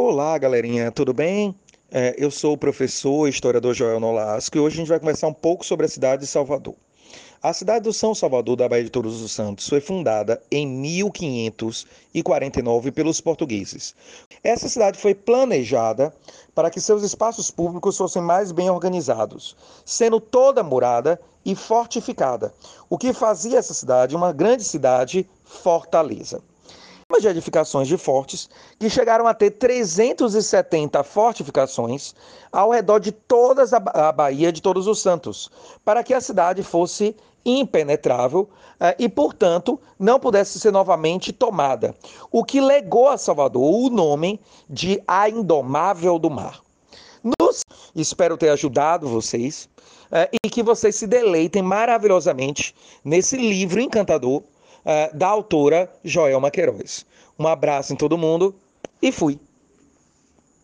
Olá, galerinha, tudo bem? É, eu sou o professor e historiador Joel Nolasco e hoje a gente vai conversar um pouco sobre a cidade de Salvador. A cidade do São Salvador da Baía de Todos os Santos foi fundada em 1549 pelos portugueses. Essa cidade foi planejada para que seus espaços públicos fossem mais bem organizados, sendo toda murada e fortificada, o que fazia essa cidade uma grande cidade fortaleza de edificações de fortes que chegaram a ter 370 fortificações ao redor de toda a Baía de Todos os Santos, para que a cidade fosse impenetrável eh, e, portanto, não pudesse ser novamente tomada, o que legou a Salvador o nome de A Indomável do Mar. Nos... Espero ter ajudado vocês eh, e que vocês se deleitem maravilhosamente nesse livro encantador da autora Joelma Queiroz. Um abraço em todo mundo e fui.